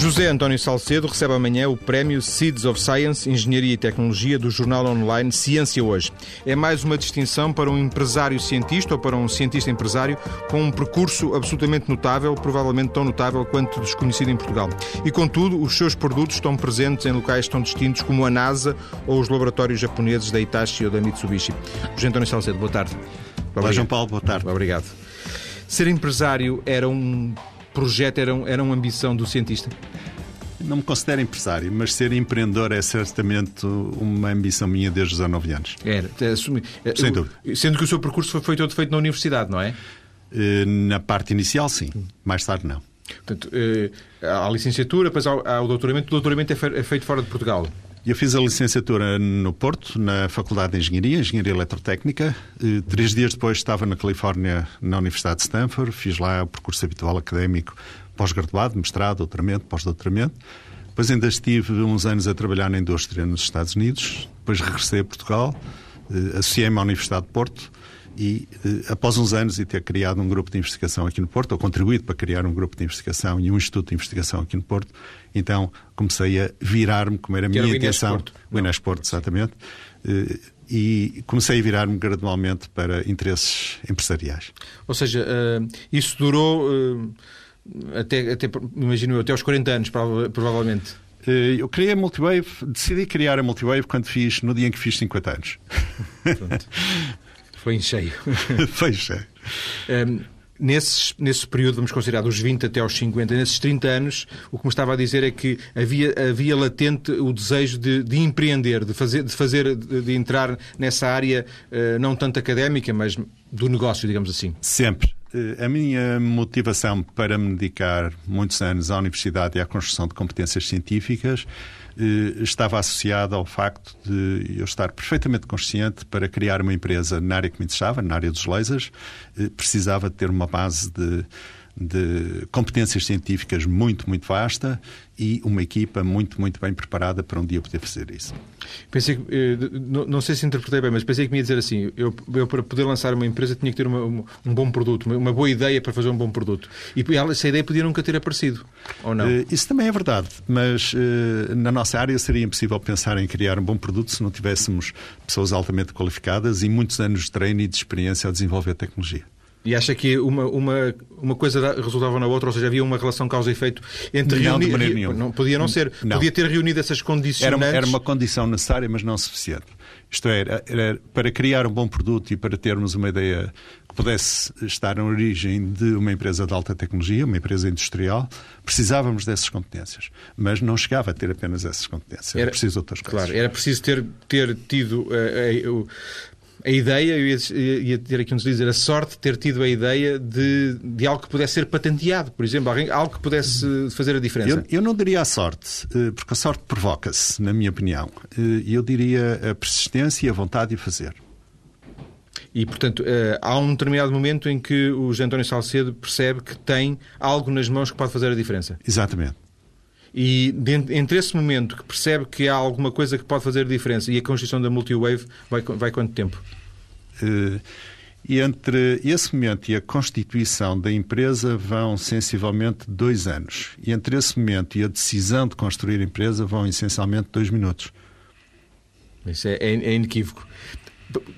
José António Salcedo recebe amanhã o prémio Seeds of Science, Engenharia e Tecnologia do jornal online Ciência Hoje. É mais uma distinção para um empresário cientista ou para um cientista empresário com um percurso absolutamente notável, provavelmente tão notável quanto desconhecido em Portugal. E contudo, os seus produtos estão presentes em locais tão distintos como a NASA ou os laboratórios japoneses da Hitachi ou da Mitsubishi. José António Salcedo, boa tarde. Olá, João Paulo, boa tarde. Obrigado. Ser empresário era um projeto, era, era uma ambição do cientista? Não me considero empresário, mas ser empreendedor é certamente uma ambição minha desde os 19 anos. Era. Assumi... Sem dúvida. Sendo que o seu percurso foi todo feito na universidade, não é? Eh, na parte inicial, sim. Mais tarde, não. Portanto, eh, há a licenciatura, depois há o doutoramento. O doutoramento é, é feito fora de Portugal. Eu fiz a licenciatura no Porto, na Faculdade de Engenharia, Engenharia Eletrotécnica. Eh, três dias depois estava na Califórnia, na Universidade de Stanford. Fiz lá o percurso habitual académico, pós-graduado, mestrado, doutoramento, pós-doutoramento. Depois ainda estive uns anos a trabalhar na indústria nos Estados Unidos. Depois regressei a Portugal, eh, associei-me à Universidade de Porto e, eh, após uns anos e ter criado um grupo de investigação aqui no Porto, ou contribuído para criar um grupo de investigação e um instituto de investigação aqui no Porto, então comecei a virar-me, como era a minha intenção. O Inesporto, exatamente. Eh, e comecei a virar-me gradualmente para interesses empresariais. Ou seja, eh, isso durou até, até imagino eu, até aos 40 anos, provavelmente. Eu criei a Multiwave, decidi criar a Multiwave quando fiz, no dia em que fiz 50 anos. Foi em cheio. Foi em cheio. Um, nesses, nesse período, vamos considerar dos 20 até aos 50, nesses 30 anos, o que me estava a dizer é que havia, havia latente o desejo de, de empreender, de fazer, de, fazer de, entrar nessa área uh, não tanto académica, mas do negócio, digamos assim. Sempre. A minha motivação para me dedicar muitos anos à universidade e à construção de competências científicas eh, estava associada ao facto de eu estar perfeitamente consciente para criar uma empresa na área que me interessava, na área dos lasers, eh, precisava de ter uma base de de competências científicas muito, muito vasta e uma equipa muito, muito bem preparada para um dia poder fazer isso. Pensei que, eh, não sei se interpretei bem, mas pensei que me ia dizer assim: eu, eu para poder lançar uma empresa tinha que ter uma, um bom produto, uma boa ideia para fazer um bom produto. E essa ideia podia nunca ter aparecido, ou não? Eh, isso também é verdade, mas eh, na nossa área seria impossível pensar em criar um bom produto se não tivéssemos pessoas altamente qualificadas e muitos anos de treino e de experiência a desenvolver a tecnologia. E acha que uma, uma, uma coisa resultava na outra, ou seja, havia uma relação causa e efeito entre Não, de maneira nenhuma. Não, podia não ser. Não. Podia ter reunido essas condições. Era, era, uma condição necessária, mas não suficiente. Isto é, era, era, para criar um bom produto e para termos uma ideia que pudesse estar na origem de uma empresa de alta tecnologia, uma empresa industrial, precisávamos dessas competências. Mas não chegava a ter apenas essas competências. Era, era preciso outras coisas. Claro, era preciso ter, ter tido uh, uh, a ideia, eu ia, ia, ter aqui um dizer, a sorte de ter tido a ideia de, de algo que pudesse ser patenteado, por exemplo, algo que pudesse fazer a diferença. Eu, eu não diria a sorte, eh, porque a sorte provoca-se, na minha opinião. Eh, eu diria a persistência e a vontade de fazer. E, portanto, eh, há um determinado momento em que o José António Salcedo percebe que tem algo nas mãos que pode fazer a diferença. Exatamente. E entre esse momento que percebe que há alguma coisa que pode fazer diferença e a constituição da Multiwave vai, vai quanto tempo? Uh, entre esse momento e a constituição da empresa vão sensivelmente dois anos. E entre esse momento e a decisão de construir a empresa vão essencialmente dois minutos. Isso é, é, é inequívoco.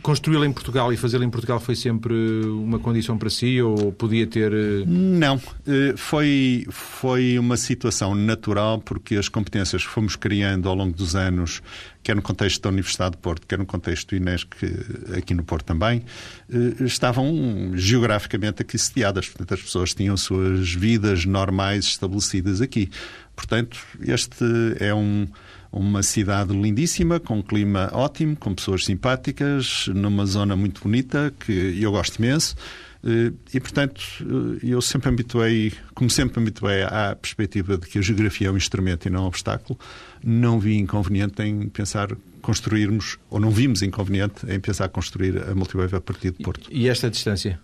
Construí-la em Portugal e fazê-la em Portugal foi sempre uma condição para si ou podia ter. Eh, Não. Eh, foi, foi uma situação natural porque as competências que fomos criando ao longo dos anos, quer no contexto da Universidade de Porto, quer no contexto do Inesc, aqui no Porto também, eh, estavam geograficamente aqui sediadas. Portanto, as pessoas tinham suas vidas normais estabelecidas aqui. Portanto, este é um uma cidade lindíssima, com um clima ótimo, com pessoas simpáticas, numa zona muito bonita, que eu gosto imenso. Eh, e, portanto, eh, eu sempre habituei, como sempre habituei à perspectiva de que a geografia é um instrumento e não um obstáculo, não vi inconveniente em pensar construirmos, ou não vimos inconveniente em pensar construir a Multiwave a partir de Porto. E esta distância?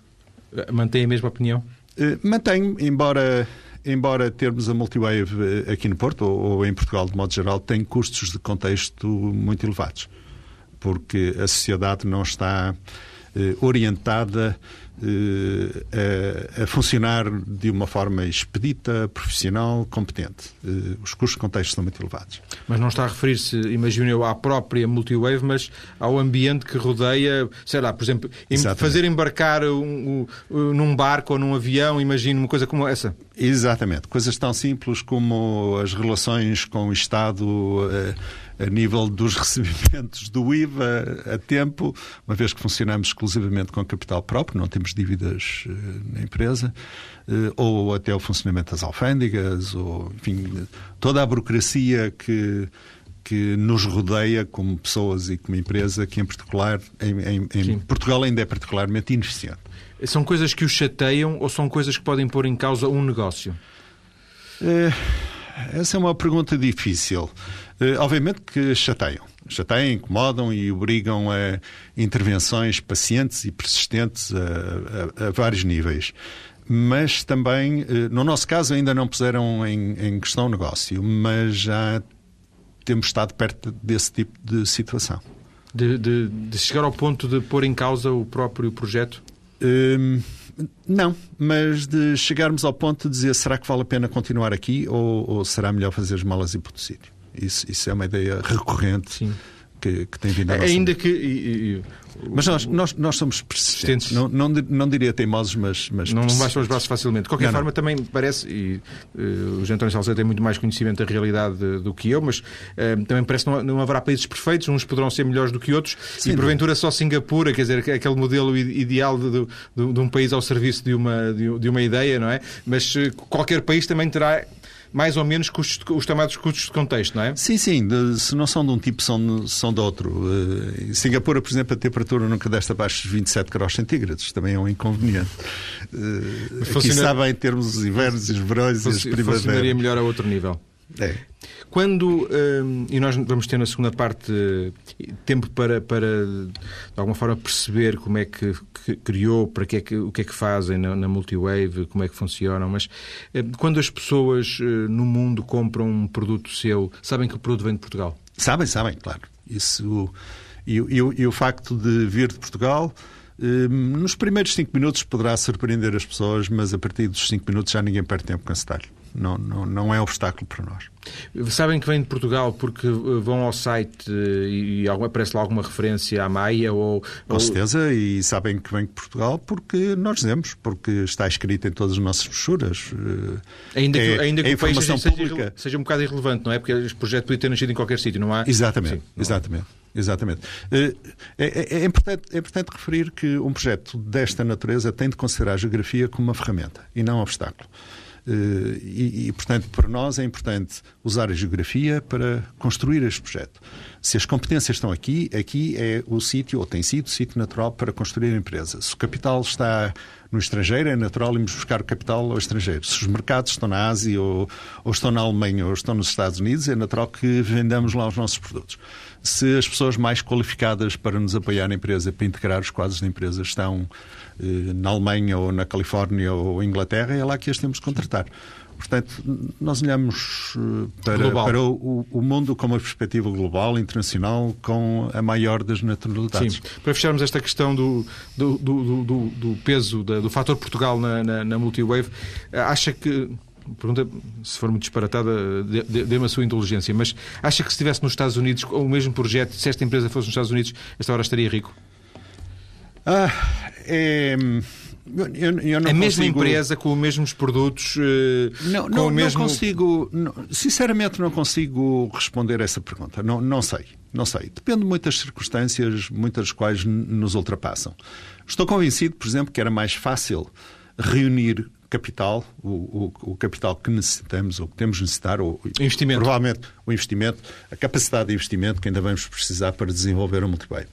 Mantém a mesma opinião? Eh, mantenho, embora embora termos a Multiwave eh, aqui no Porto, ou, ou em Portugal de modo geral, tem custos de contexto muito elevados, porque a sociedade não está orientada a, a, funcionar de uma forma expedita, profissional, competente. os custos de contexto são muito elevados. Mas não está a referir-se, imagino eu, à própria Multiwave, mas ao ambiente que rodeia, sei lá, por exemplo, Exatamente. fazer embarcar um, um, num barco ou num avião, imagino uma coisa como essa. Exatamente. Coisas tão simples como as relações com o Estado a nível dos recebimentos do IVA a tempo, uma vez que funcionamos exclusivamente com capital próprio, não temos dívidas uh, na empresa, uh, ou até o funcionamento das alfândegas, ou, enfim, toda a burocracia que que nos rodeia como pessoas e como empresa, que em particular em, em, em Portugal ainda é particularmente ineficiente. São coisas que o chateiam ou são coisas que podem pôr em causa um negócio? É, essa é uma pergunta difícil. Eh, obviamente que chateiam. Chateiam, incomodam e obrigam a intervenções pacientes e persistentes a, a, a vários níveis mas também, eh, no nosso caso, ainda não puseram em, em, questão o negócio, mas já temos estado perto desse tipo de situação. De, de, de chegar ao ponto de pôr em causa o próprio projeto? Hum, não, mas de chegarmos ao ponto de dizer será que vale a pena continuar aqui ou, ou será melhor fazer as malas e ir para outro sítio? Isso, isso é uma ideia recorrente. Que, que tem vindo a Ainda que. E, e, mas nós, nós, nós somos persistentes. Não, não, não diria teimosos, mas. mas não, não baixam os braços facilmente. De qualquer não, forma, também parece, e uh, o Jean António Salcedo tem muito mais conhecimento da realidade do que eu, mas uh, também parece que não, não haverá países perfeitos, uns poderão ser melhores do que outros, Sim, e porventura só Singapura, quer dizer, aquele modelo ideal de, de, de, um país ao serviço de uma, de, uma ideia, não é? Mas uh, qualquer país também terá mais ou menos custos, os chamados custos de contexto, não é? Sim, sim. De, se não são de um tipo, são, são de outro. Uh, em Singapura, por exemplo, a temperatura nunca desce abaixo dos 27 graus centígrados. Também é um inconveniente. Uh, funciona... Aqui sabe em termos dos invernos os verões e as primaveras. Funcionaria melhor a outro nível. É. Quando, hum, e nós vamos ter na segunda parte tempo para, para de alguma forma perceber como é que, criou, para que é que, o que é que fazem na, na, Multiwave, como é que funcionam, mas hum, quando as pessoas hum, no mundo compram um produto seu, sabem que o produto vem de Portugal? Sabem, sabem, claro. Isso, e, e, e o facto de vir de Portugal nos primeiros cinco minutos poderá surpreender as pessoas, mas a partir dos cinco minutos já ninguém perde tempo com esse detalhe não, não, não é obstáculo para nós. Sabem que vem de Portugal porque eh, vão ao site eh, e aparece lá alguma referência à Maia? Ou, Com certeza, e sabem que vem de Portugal porque nós dizemos, porque está escrito em todas as nossas brochuras. Eh, ainda que, é, ainda que é o país seja, seja, um bocado irrelevante, não é? Porque este projeto podia ter nascido em qualquer sítio, não há? Exatamente, Sim, exatamente. Exatamente. É, é, é, importante, é importante referir que um projeto desta natureza tem de considerar a geografia como uma ferramenta e não um obstáculo. Eh, e, e, portanto, para nós é importante usar a geografia para construir este projeto. Se as competências estão aqui, aqui é o sítio, ou tem sido o sítio natural para construir a empresa. Se o capital está no estrangeiro, é natural irmos buscar capital ao estrangeiro. Se os mercados estão na Ásia, ou, ou estão na Alemanha, ou estão nos Estados Unidos, é natural que vendamos lá os nossos produtos. Se as pessoas mais qualificadas para nos apoiar na empresa, para integrar os quadros da empresa, estão eh, na Alemanha ou na Califórnia ou Inglaterra, é lá que as temos de contratar. Portanto, nós olhamos eh, para, para o, o, mundo com uma perspectiva global, internacional, com a maior das naturalidades. Sim. Para fecharmos esta questão do, do, do, do peso, do fator Portugal na, na, na Multiwave, acha que pergunta, se for muito disparatada, dê-me a sua inteligência, mas acha que se estivesse nos Estados Unidos, o mesmo projeto, se esta empresa fosse nos Estados Unidos, esta hora estaria rico? Ah, é... Eu, eu a mesma empresa com os mesmos produtos eh, não, não, mesmo... não consigo não, sinceramente não consigo responder essa pergunta não, não sei não sei depende de muitas circunstâncias muitas das quais nos ultrapassam estou convencido por exemplo que era mais fácil reunir capital, o, o, o, capital que necessitamos ou que temos de necessitar, ou investimento. provavelmente o investimento, a capacidade de investimento que ainda vamos precisar para desenvolver o multiplayer.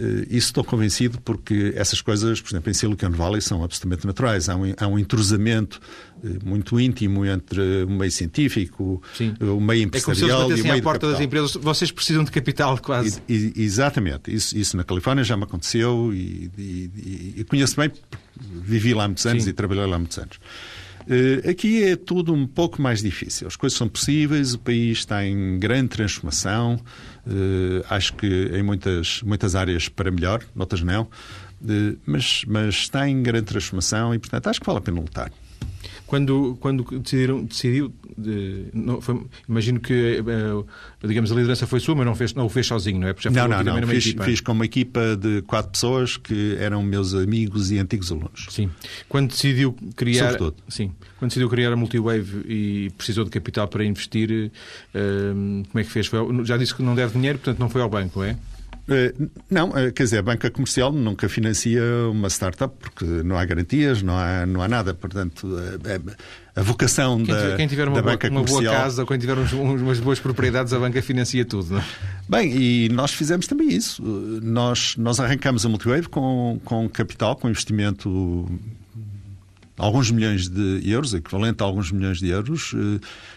Eh, isso estou convencido porque essas coisas, por exemplo, em Silicon Valley são absolutamente naturais. Há um, há um entrosamento eh, muito íntimo entre o meio científico, Sim. o meio empresarial é se eles e o meio à porta das empresas. Vocês precisam de capital, quase. E, e, exatamente. Isso, isso, na Califórnia já me aconteceu e, e conheço bem, vivi lá muitos anos Sim. e trabalhei lá muitos anos. Eh, aqui é tudo um pouco mais difícil. As coisas são possíveis, o país está em grande transformação, eh, acho que em muitas, muitas áreas para melhor, noutras não, mas, mas está em grande transformação e, portanto, acho que vale a pena lutar. Quando, quando decidiram, decidiu, de, não, foi, imagino que, eh, digamos, a liderança foi sua, mas não, fez, não o fez sozinho, não é? Porque já não, não, não. Fiz, fiz, com uma equipa de quatro pessoas que eram meus amigos e antigos alunos. Sim. Quando decidiu criar... Sobretudo. Sim. Quando decidiu criar a Multiwave e precisou de capital para investir, uh, como é que fez? Já disse que não deve dinheiro, portanto não foi ao banco, é? Eh, não, eh, quer dizer, a banca comercial nunca financia uma startup porque não há garantias, não há, não há nada. Portanto, eh, a vocação quem da, quem tiver uma, boa, banca uma comercial... boa casa ou quem tiver uns, umas boas propriedades, a banca financia tudo, não é? Bem, e nós fizemos também isso. Nós, nós arrancamos a Multiwave com, com capital, com investimento alguns milhões de euros, equivalente a alguns milhões de euros,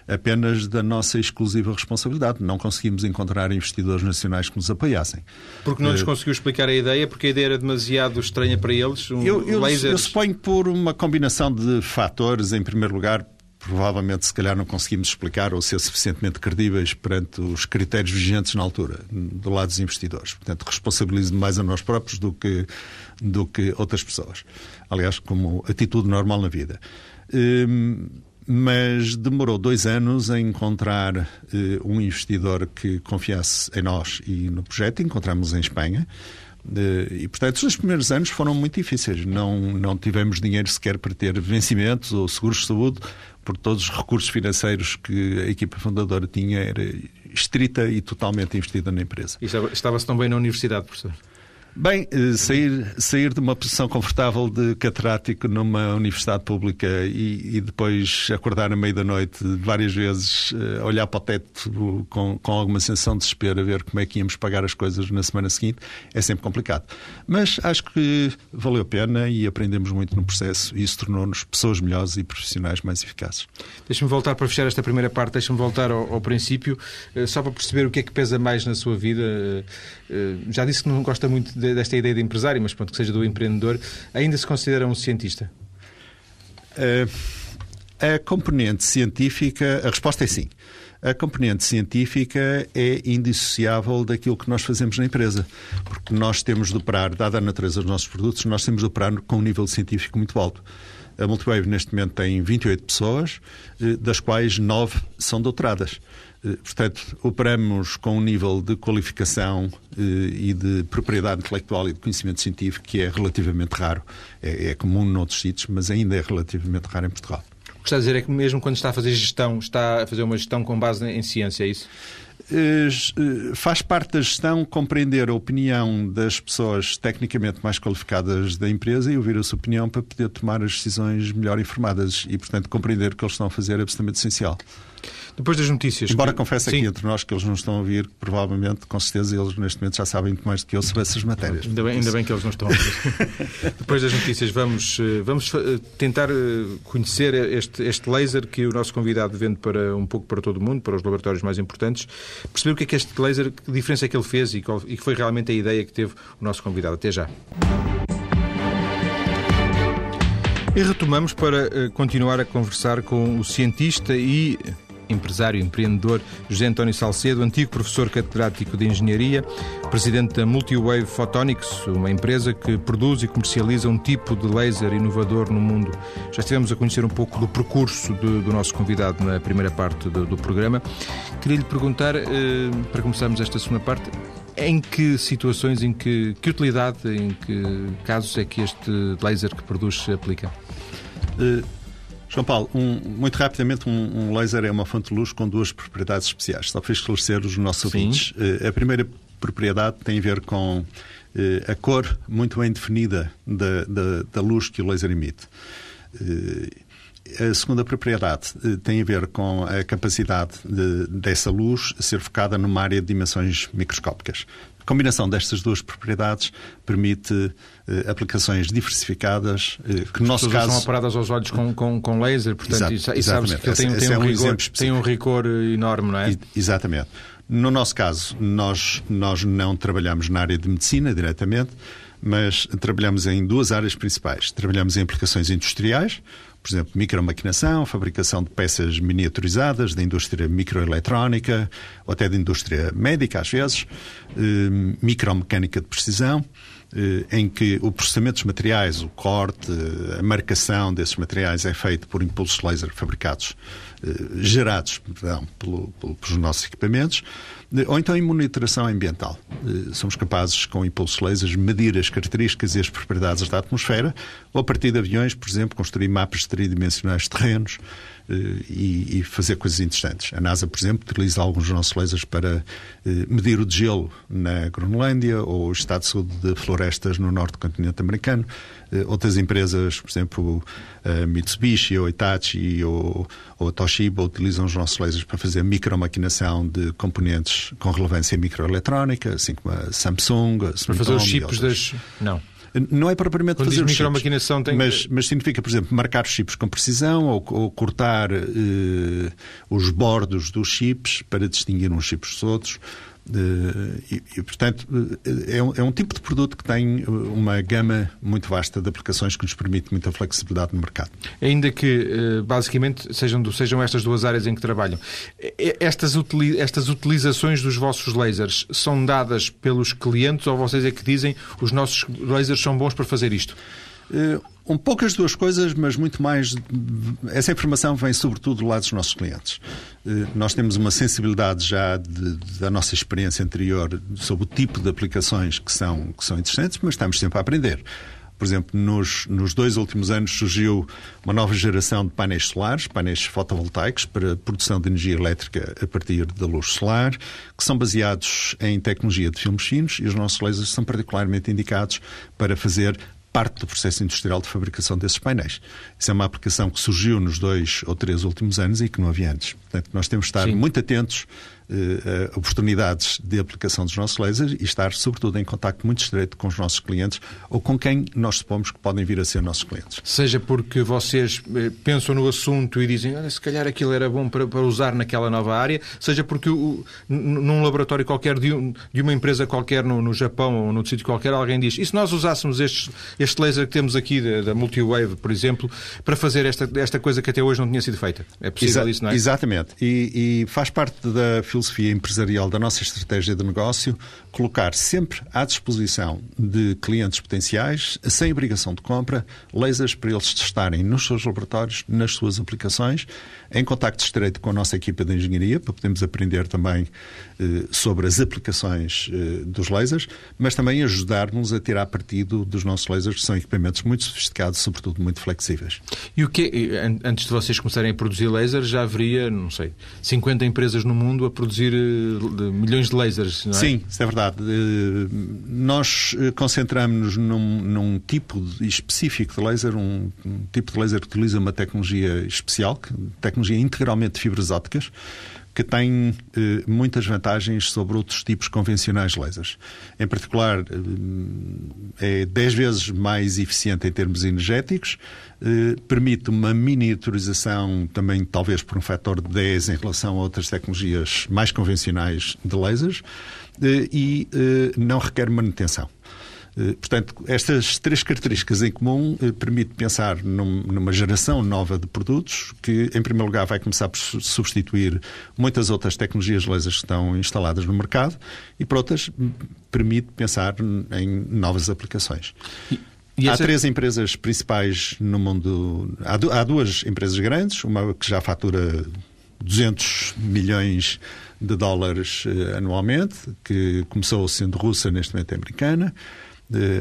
eh, apenas da nossa exclusiva responsabilidade. Não conseguimos encontrar investidores nacionais que nos apoiassem. Porque não lhes uh, conseguiu explicar a ideia? Porque a ideia era demasiado estranha para eles? Um eu, eu, eu suponho por uma combinação de fatores. Em primeiro lugar, provavelmente se calhar não conseguimos explicar ou ser suficientemente credíveis perante os critérios vigentes na altura, do lado dos investidores. Portanto, responsabilizo mais a nós próprios do que, do que outras pessoas. Aliás, como atitude normal na vida. Hum, mas demorou dois anos a encontrar uh, um investidor que confiasse em nós e no projeto. Encontramos em Espanha. Uh, e, portanto, os primeiros anos foram muito difíceis. Não, não tivemos dinheiro sequer para ter vencimentos ou seguros de saúde por todos os recursos financeiros que a equipa fundadora tinha, era estrita e totalmente investida na empresa. E estava-se tão bem na universidade, professor? Bem, eh, sair, sair de uma posição confortável de catedrático numa universidade pública e, e depois acordar à meia da noite várias vezes, uh, olhar para o teto com, com alguma sensação de desespero a ver como é que íamos pagar as coisas na semana seguinte, é sempre complicado. Mas acho que valeu a pena e aprendemos muito no processo e isso tornou-nos pessoas melhores e profissionais mais eficazes. Deixa-me voltar para fechar esta primeira parte, deixa-me voltar ao, ao princípio, uh, só para perceber o que é que pesa mais na sua vida. Já disse que não gosta muito desta ideia de empresário, mas pronto, que seja do empreendedor, ainda se considera um cientista? Uh, a componente científica, a resposta é sim. A componente científica é indissociável daquilo que nós fazemos na empresa. Porque nós temos de operar, dada a natureza dos nossos produtos, nós temos de operar com um nível científico muito alto. A Multiwave, neste momento, tem 28 pessoas, eh, das quais 9 são doutoradas. Eh, portanto, operamos com um nível de qualificação eh, e de propriedade intelectual e de conhecimento científico que é relativamente raro. É, é comum noutros sítios, mas ainda é relativamente raro em Portugal. O que está a dizer é que mesmo quando está a fazer gestão, está a fazer uma gestão com base em ciência, é isso? Eh, faz parte da gestão compreender a opinião das pessoas tecnicamente mais qualificadas da empresa e ouvir a sua opinião para poder tomar as decisões melhor informadas e, portanto, compreender o que eles estão a fazer é absolutamente essencial. Depois das notícias. Embora que... confesse aqui Sim. entre nós que eles não estão a ouvir, provavelmente, com certeza, eles neste momento já sabem muito mais do que eu sobre essas matérias. Ainda bem, ainda bem que eles não estão a ouvir. Depois das notícias, vamos, eh, vamos eh, tentar eh, conhecer este, este laser que o nosso convidado vende para um pouco para todo o mundo, para os laboratórios mais importantes, perceber o que é que este laser, que diferença é que ele fez e, qual, e que foi realmente a ideia que teve o nosso convidado. Até já. E retomamos para continuar a conversar com o cientista e empresário, empreendedor José António Salcedo, antigo professor catedrático de Engenharia, presidente da Multiwave Photonics, uma empresa que produz e comercializa um tipo de laser inovador no mundo. Já estivemos a conhecer um pouco do percurso do nosso convidado na primeira parte do, do programa. Queria lhe perguntar, eh, para começarmos esta segunda parte, em que situações, em que, que utilidade, em que casos é que este laser que produz se aplica? Uh João Paulo, um, muito rapidamente, um, um, laser é uma fonte de luz com duas propriedades especiais, só para esclarecer os nossos Sim. ouvintes. Uh, a primeira propriedade tem a ver com uh, a cor muito bem definida da, da, da, luz que o laser emite. Uh, a segunda propriedade tem a ver com a capacidade de, dessa luz ser focada numa área de dimensões microscópicas. A combinação destas duas propriedades permite eh, aplicações diversificadas, eh, que no nosso caso... são operadas aos olhos com, com, com laser, portanto, Exato, e sabes que tem, tem, um, um rigor, tem um rigor enorme, não é? Exatamente. No nosso caso, nós, nós não trabalhamos na área de medicina diretamente, mas trabalhamos em duas áreas principais. Trabalhamos em aplicações industriais, por exemplo, micromaquinação, fabricação de peças miniaturizadas da indústria microeletrónica ou até da indústria médica, às vezes, eh, micromecânica de precisão em que o processamento dos materiais, o corte, a marcação desses materiais é feito por impulsos laser fabricados, gerados perdão, pelo, pelos nossos equipamentos, ou então em monitoração ambiental. Somos capazes, com impulsos lasers, medir as características e as propriedades da atmosfera, ou a partir de aviões, por exemplo, construir mapas tridimensionais terrenos, eh, e, e, fazer coisas interessantes. A NASA, por exemplo, utiliza alguns dos nossos lasers para eh, medir o gelo na Groenlândia ou o estado de saúde de florestas no norte do continente americano. Eh, outras empresas, por exemplo, a Mitsubishi, ou Hitachi ou, ou a Toshiba utilizam os nossos lasers para fazer micromaquinação de componentes com relevância microeletrónica, assim como a Samsung, a Para fazer os chips das... Não. Não é propriamente Quando fazer diz micromaquinação tem... mas, mas significa, por exemplo, marcar os chips com precisão ou, ou cortar eh, os bordos dos chips para distinguir uns chips dos outros. E, e, portanto, é um, é um, tipo de produto que tem uma gama muito vasta de aplicações que nos permite muita flexibilidade no mercado. Ainda que, eh, basicamente, sejam, sejam estas duas áreas em que trabalham, estas, estas utilizações dos vossos lasers são dadas pelos clientes ou vocês é que dizem os nossos lasers são bons para fazer isto? Um pouco as duas coisas, mas muito mais. Essa informação vem sobretudo do lado dos nossos clientes. Uh, nós temos uma sensibilidade já de, da nossa experiência anterior sobre o tipo de aplicações que são, que são interessantes, mas estamos sempre a aprender. Por exemplo, nos, nos dois últimos anos surgiu uma nova geração de painéis solares, painéis fotovoltaicos para produção de energia elétrica a partir da luz solar, que são baseados em tecnologia de filmes finos e os nossos lasers são particularmente indicados para fazer parte do processo industrial de fabricação desses painéis. Isso é uma aplicação que surgiu nos dois ou três últimos anos e que não havia antes. Portanto, nós temos de estar Sim. muito atentos eh, oportunidades de aplicação dos nossos lasers e estar, sobretudo, em contato muito estreito com os nossos clientes ou com quem nós supomos que podem vir a ser nossos clientes. Seja porque vocês eh, pensam no assunto e dizem, olha, se calhar aquilo era bom para, para usar naquela nova área, seja porque o, num laboratório qualquer de, um, de, uma empresa qualquer no, no Japão ou num sítio qualquer, alguém diz, e se nós usássemos este, este laser que temos aqui da, da Multiwave, por exemplo, para fazer esta, esta coisa que até hoje não tinha sido feita? É possível Exa isso, não é? Exatamente. E, e faz parte da filosofia empresarial da nossa estratégia de negócio colocar sempre à disposição de clientes potenciais, sem obrigação de compra, lasers para eles testarem nos seus laboratórios, nas suas aplicações, em contacto estreito com a nossa equipa de engenharia, para podermos aprender também eh, sobre as aplicações eh, dos lasers, mas também ajudar-nos a tirar partido dos nossos lasers, que são equipamentos muito sofisticados, sobretudo muito flexíveis. E o que antes de vocês começarem a produzir lasers, já haveria, não sei, 50 empresas no mundo a produzir eh, milhões de lasers, não é? Sim, isso é verdade verdade. Eh, nós eh, concentramos-nos num, num, tipo específico de laser, um, um, tipo de laser que utiliza uma tecnologia especial, tecnologia integralmente de fibras ópticas, que tem eh, muitas vantagens sobre outros tipos convencionais de lasers. Em particular, eh, é 10 vezes mais eficiente em termos energéticos, eh, permite uma miniaturização também, talvez por um fator de 10 em relação a outras tecnologias mais convencionais de lasers, eh, e eh, não requer manutenção. Eh, portanto, estas três características em comum permite pensar numa geração nova de produtos que, em primeiro lugar, vai começar por substituir muitas outras tecnologias lasers que estão instaladas no mercado e, por outras, permite pensar em novas aplicações. Essa... Há três empresas principais no mundo. Há duas empresas grandes, uma que já fatura 200 milhões de dólares uh, anualmente, que começou sendo russa, neste momento é americana.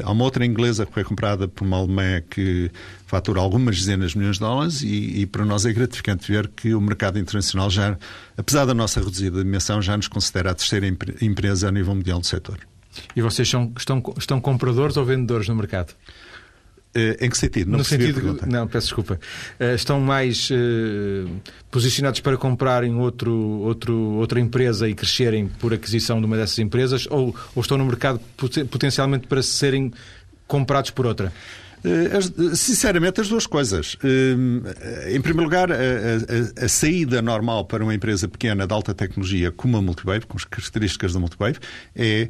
Há uma outra inglesa que foi comprada por uma alemã que fatura algumas dezenas de milhões de dólares e, e, para nós é gratificante ver que o mercado internacional já, apesar da nossa reduzida dimensão, já nos considera a terceira empresa a nível mundial do setor. E vocês são, estão, estão compradores ou vendedores no mercado? Uh, em que sentido? Não no sentido, não, peço desculpa. Uh, estão mais uh, posicionados para comprarem outro, outro, outra empresa e crescerem por aquisição de uma dessas empresas ou, ou estão no mercado potencialmente para serem comprados por outra? Sinceramente, as duas coisas. Em primeiro lugar, a, a, a, saída normal para uma empresa pequena de alta tecnologia como a Multiwave, com as características da Multiwave, é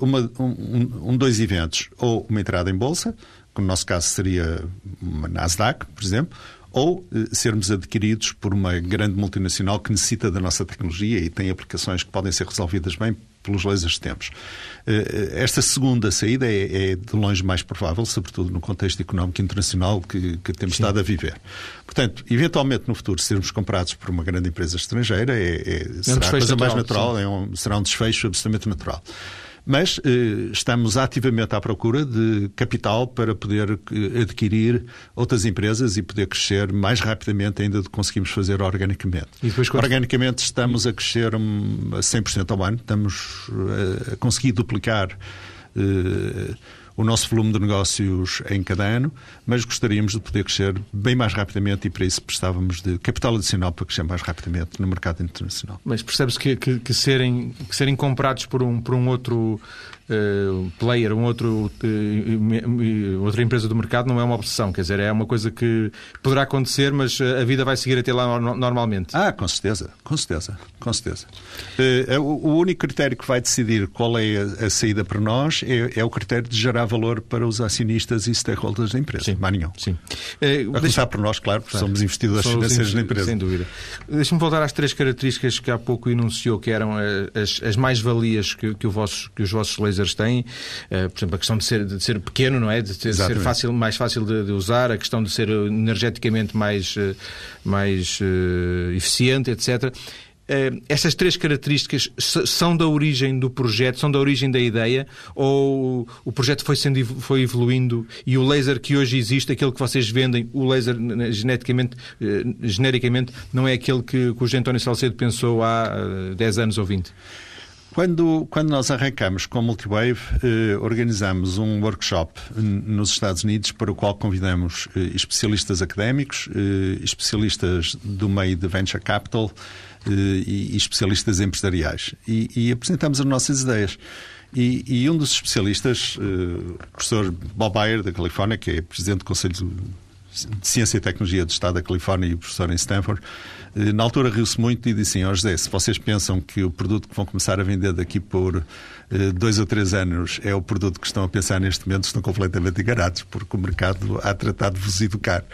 uma, um, um, dois eventos. Ou uma entrada em bolsa, que no nosso caso seria uma Nasdaq, por exemplo, ou eh, sermos adquiridos por uma grande multinacional que necessita da nossa tecnologia e tem aplicações que podem ser resolvidas bem pelos lasers que temos. Eh, esta segunda saída é, é, de longe mais provável, sobretudo no contexto económico internacional que, que temos Sim. estado a viver. Portanto, eventualmente no futuro, sermos comprados por uma grande empresa estrangeira é, é, é será a coisa natural, mais natural, é um, será um desfecho absolutamente natural. Mas eh, estamos ativamente à procura de capital para poder eh, adquirir outras empresas e poder crescer mais rapidamente ainda do que conseguimos fazer organicamente. Depois, quando... Organicamente estamos a crescer a 100% ao ano, estamos eh, a conseguir duplicar eh, o nosso volume de negócios em cada ano, mas gostaríamos de poder crescer bem mais rapidamente e para isso precisávamos de capital adicional para crescer mais rapidamente no mercado internacional. Mas percebe-se que, que, que, serem, que serem comprados por um, por um outro player, um outro, uh, outra empresa do mercado, não é uma obsessão. Quer dizer, é uma coisa que poderá acontecer, mas a vida vai seguir até lá normalmente. Ah, com certeza, com certeza, com certeza. Uh, o único critério que vai decidir qual é a, saída para nós é, é, o critério de gerar valor para os acionistas e stakeholders da empresa. Sim, Mais nenhum. Sim. Uh, a começar por nós, claro, porque claro. somos investidores financeiros na empresa. Sem dúvida. Deixa-me voltar às três características que há pouco enunciou, que eram as, as mais-valias que, que, que os vossos lasers lasers têm, uh, por exemplo, a questão de ser, de ser pequeno, não é? De, de ser fácil, mais fácil de, de, usar, a questão de ser energeticamente mais, uh, mais uh, eficiente, etc. Estas três características são da origem do projeto, são da origem da ideia, ou o projeto foi, sendo, foi evoluindo e o laser que hoje existe, aquele que vocês vendem, o laser geneticamente, genericamente, não é aquele que, que o António Salcedo pensou há 10 anos ou 20? Quando, quando nós arrancamos com a Multiwave, eh, organizamos um workshop nos Estados Unidos para o qual convidamos eh, especialistas académicos, eh, especialistas do meio de venture capital eh, e, especialistas empresariais. E, e, apresentamos as nossas ideias. E, e um dos especialistas, eh, o professor Bob Bayer, da Califórnia, que é presidente do Conselho de Ciência e Tecnologia do Estado da Califórnia e professor em Stanford, na altura riu-se muito e disse assim, oh José, se vocês pensam que o produto que vão começar a vender daqui por eh, dois ou três anos é o produto que estão a pensar neste momento, estão completamente enganados, porque o mercado há tratado de vos educar.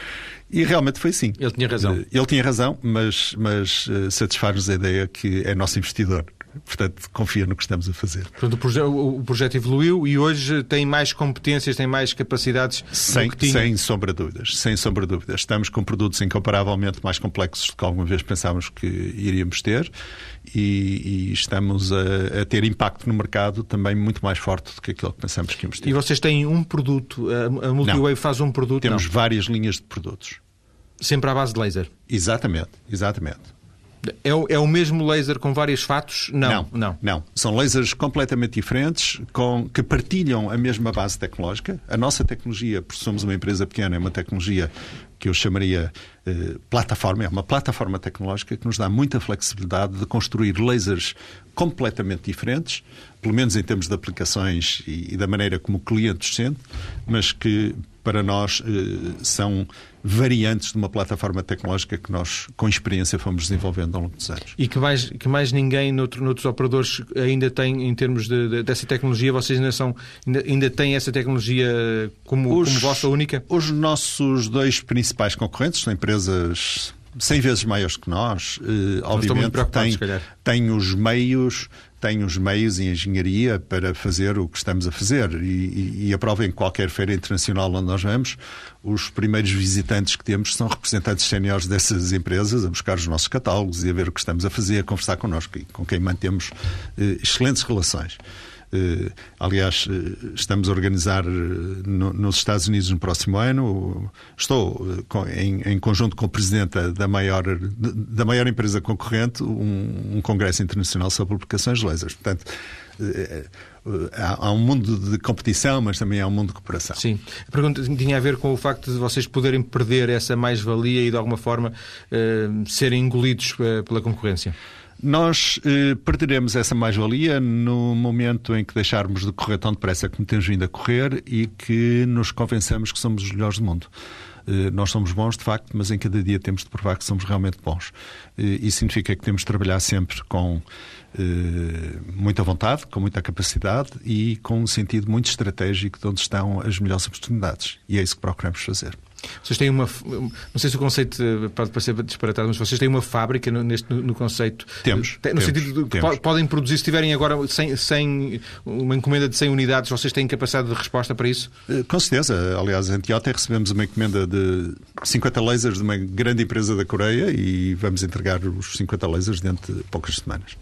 E realmente foi assim. Ele tinha razão. Eh, ele tinha razão, mas, mas satisfaz-nos a ideia que é nosso investidor portanto, confia no que estamos a fazer. Portanto, o, proje o projeto evoluiu e hoje tem mais competências, tem mais capacidades sem, sem sombra de dúvidas. Sem sombra de dúvidas. Estamos com produtos incomparavelmente mais complexos do que alguma vez pensávamos que iríamos ter e, e estamos a, a, ter impacto no mercado também muito mais forte do que aquilo que pensamos que íamos ter. E vocês têm um produto, a, a Multiwave faz um produto? Temos Não. várias linhas de produtos. Sempre à base de laser? Exatamente, exatamente. É o, é o mesmo laser com vários fatos? Não, não, não. não. São lasers completamente diferentes, com, que partilham a mesma base tecnológica. A nossa tecnologia, porque somos uma empresa pequena, é uma tecnologia que eu chamaria plataforma, é uma plataforma tecnológica que nos dá muita flexibilidade de construir lasers completamente diferentes, pelo menos em termos de aplicações e, e da maneira como o cliente os sente, mas que para nós eh, são variantes de uma plataforma tecnológica que nós, com experiência, fomos desenvolvendo ao longo dos anos. E que mais, que mais ninguém noutro, noutros operadores ainda tem em termos de, de, dessa tecnologia? Vocês ainda, são, ainda, ainda têm essa tecnologia como, os, como vossa única? Os nossos dois principais concorrentes são empresas 100 vezes maiores que nós, eh, obviamente têm, têm os meios tem os meios e engenharia para fazer o que estamos a fazer. E, e, e, a prova em qualquer feira internacional onde nós vamos, os primeiros visitantes que temos são representantes séniores dessas empresas a buscar os nossos catálogos e a ver o que estamos a fazer, a conversar connosco e com quem mantemos eh, excelentes relações. Uh, aliás, uh, estamos a organizar no, nos Estados Unidos no próximo ano. Estou em, conjunto com o presidente da maior, da maior empresa concorrente um, congresso internacional sobre aplicações de lasers. Portanto, há, um mundo de competição, mas também há um mundo de cooperação. Sim. A pergunta tinha a ver com o facto de vocês poderem perder essa mais-valia e, de alguma forma, serem engolidos pela concorrência. Nós eh, perderemos essa mais-valia no momento em que deixarmos de correr tão depressa como temos vindo a correr e que nos convençamos que somos os melhores do mundo. Eh, nós somos bons, de facto, mas em cada dia temos de provar que somos realmente bons. Eh, isso significa que temos de trabalhar sempre com eh, muita vontade, com muita capacidade e com um sentido muito estratégico de onde estão as melhores oportunidades. E é isso que procuramos fazer. Vocês têm uma. Não sei se o conceito pode parecer disparatado, mas vocês têm uma fábrica no, neste, no, conceito. Temos. No temos, sentido de que podem produzir, se tiverem agora 100, 100, uma encomenda de 100 unidades, vocês têm capacidade de resposta para isso? Eh, com certeza. Aliás, em ontem recebemos uma encomenda de 50 lasers de uma grande empresa da Coreia e vamos entregar os 50 lasers dentro de poucas semanas.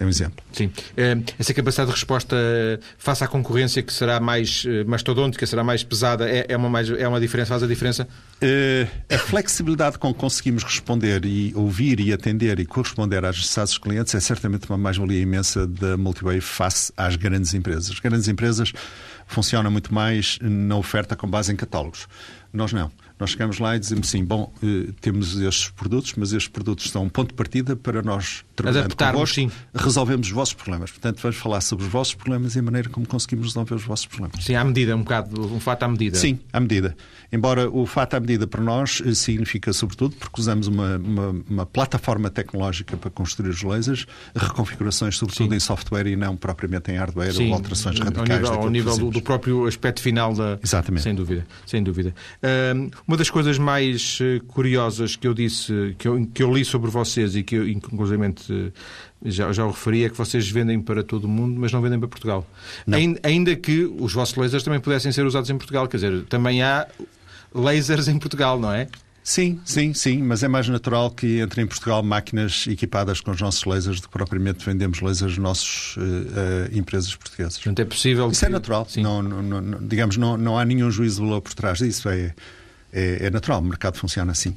É um exemplo. Sim. Eh, essa capacidade de resposta face à concorrência que será mais eh, mastodôntica, será mais pesada, é, é, uma, mais, é uma diferença, faz a diferença? Uh, a flexibilidade com que conseguimos responder e ouvir e atender e corresponder às necessidades dos clientes é certamente uma mais-valia imensa da Multiway face às grandes empresas. As grandes empresas funcionam muito mais na oferta com base em catálogos. Nós não. Nós chegamos lá e dizemos assim, bom, eh, temos estes produtos, mas estes produtos são um ponto de partida para nós trabalhando convosco, sim. resolvemos os vossos problemas. Portanto, vamos falar sobre os vossos problemas e a maneira como conseguimos resolver os vossos problemas. Sim, à medida, um bocado, um fato à medida. Sim, à medida. Embora o fato à medida para nós eh, significa, sobretudo, porque usamos uma, uma, uma plataforma tecnológica para construir os lasers, reconfigurações, sobretudo sim. em software e não propriamente em hardware sim, ou alterações radicais. Ao nível, ao nível do, do, próprio aspecto final da... Exatamente. Sem dúvida. Sem dúvida. Uma das coisas mais eh, curiosas que eu disse, que eu, que eu li sobre vocês e que eu, inclusivamente, já, já o referi, é que vocês vendem para todo o mundo, mas não vendem para Portugal. Ainda, ainda que os vossos lasers também pudessem ser usados em Portugal. Quer dizer, também há lasers em Portugal, não é? Sim, sim, sim, mas é mais natural que entre em Portugal máquinas equipadas com os nossos lasers do que propriamente vendemos lasers nossos uh, uh, empresas portuguesas. Portanto, é possível. Isso é que... é natural. Não, não, não, digamos, não, não há nenhum juízo de valor por trás disso. É, é, é natural, o mercado funciona assim.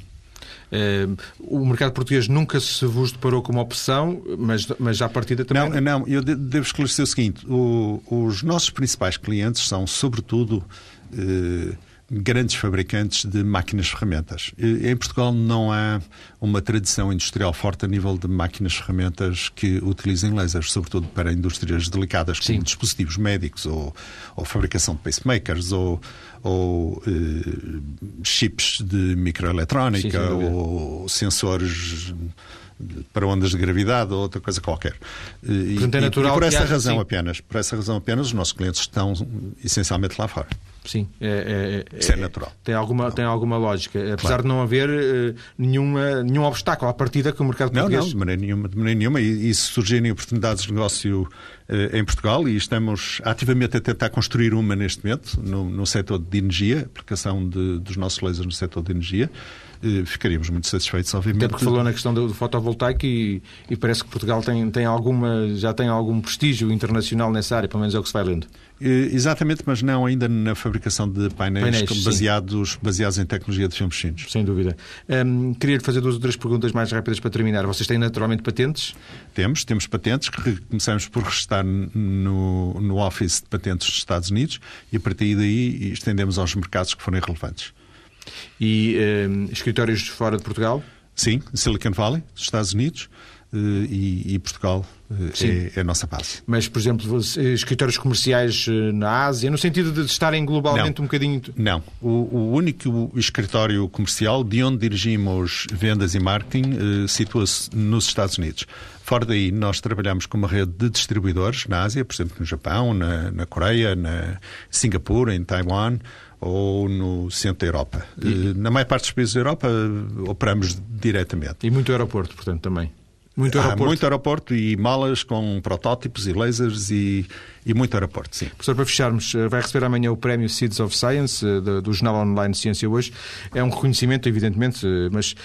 Uh, o mercado português nunca se vos deparou como opção, mas, mas a partida também. Não, não eu devo esclarecer o seguinte: o, os nossos principais clientes são, sobretudo, uh, grandes fabricantes de máquinas ferramentas. Em Portugal não há uma tradição industrial forte a nível de máquinas ferramentas que utilizem lasers, sobretudo para indústrias delicadas como Sim. dispositivos médicos ou, ou, fabricação de pacemakers ou, ou eh, chips de microeletrónica Sim, ou sensores para ondas de gravidade ou outra coisa qualquer. E, Portanto, é natural e por essa razão sim. apenas, por essa razão apenas, os nossos clientes estão essencialmente lá fora. Sim, é, é, Isso é, natural. Tem alguma, tem alguma lógica. Apesar claro. de não haver uh, nenhuma, nenhum obstáculo à partida que o mercado não, português... Não, de maneira nenhuma. De maneira nenhuma. E, e se surgirem oportunidades de negócio uh, em Portugal, e estamos ativamente a tentar construir uma neste momento, no, no setor de energia, aplicação de, dos nossos lasers no setor de energia, ficaríamos muito satisfeitos, obviamente. Até porque falou na questão do, fotovoltaico e, e, parece que Portugal tem, tem alguma, já tem algum prestígio internacional nessa área, pelo menos é o que se vai lendo. Exatamente, mas não ainda na fabricação de painéis, painéis baseados, baseados em tecnologia de filmes finos. Sem dúvida. Um, queria lhe fazer duas ou três perguntas mais rápidas para terminar. Vocês têm naturalmente patentes? Temos, temos patentes que começamos por restar no, no Office de Patentes dos Estados Unidos e a partir daí estendemos aos mercados que forem relevantes. E um, escritórios fora de Portugal? Sim, Silicon Valley, Estados Unidos. Eh, e, e, Portugal eh, é, é, a nossa base. Mas, por exemplo, escritórios comerciais eh, na Ásia, no sentido de estarem globalmente não, um bocadinho. Não. O, o, único escritório comercial de onde dirigimos vendas e marketing situa-se nos Estados Unidos. Fora daí, nós trabalhamos com uma rede de distribuidores na Ásia, por exemplo, no Japão, na, na Coreia, na Singapura, em Taiwan ou no centro da Europa. E... Na maior parte dos países da Europa operamos diretamente. E muito aeroporto, portanto, também. Muito aeroporto. Há muito aeroporto e malas com protótipos e lasers e, e muito aeroporto, sim. Professor, para fecharmos, eh, vai receber amanhã o prémio Seeds of Science eh, do, do Jornal Online Ciência Hoje. É um reconhecimento, evidentemente, eh, mas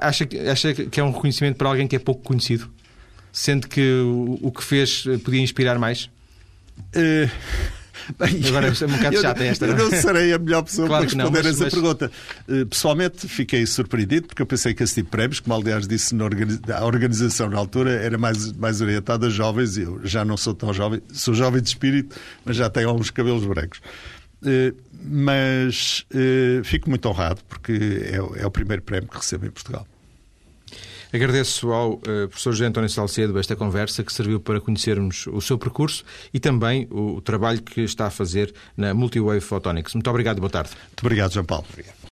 acha, acha que é um reconhecimento para alguém que é pouco conhecido? Sendo que o, o que fez podia inspirar mais? Uh... Bem, Agora é um bocado chata esta. Eu não serei a melhor pessoa claro para responder não, mas, essa mas... pergunta. Eh, pessoalmente, fiquei surpreendido, porque eu pensei que esse tipo de prémios, como aliás disse na a organização na altura, era mais, mais orientada a jovens. Eu já não sou tão jovem, sou jovem de espírito, mas já tenho alguns cabelos brancos. Uh, mas uh, fico muito honrado, porque é, é o primeiro prémio que recebo em Portugal. Agradeço ao uh, professor José António Salcedo esta conversa que serviu para conhecermos o seu percurso e também o trabalho que está a fazer na Multiwave Photonics. Muito obrigado e boa tarde. Muito obrigado, João Paulo. Obrigado.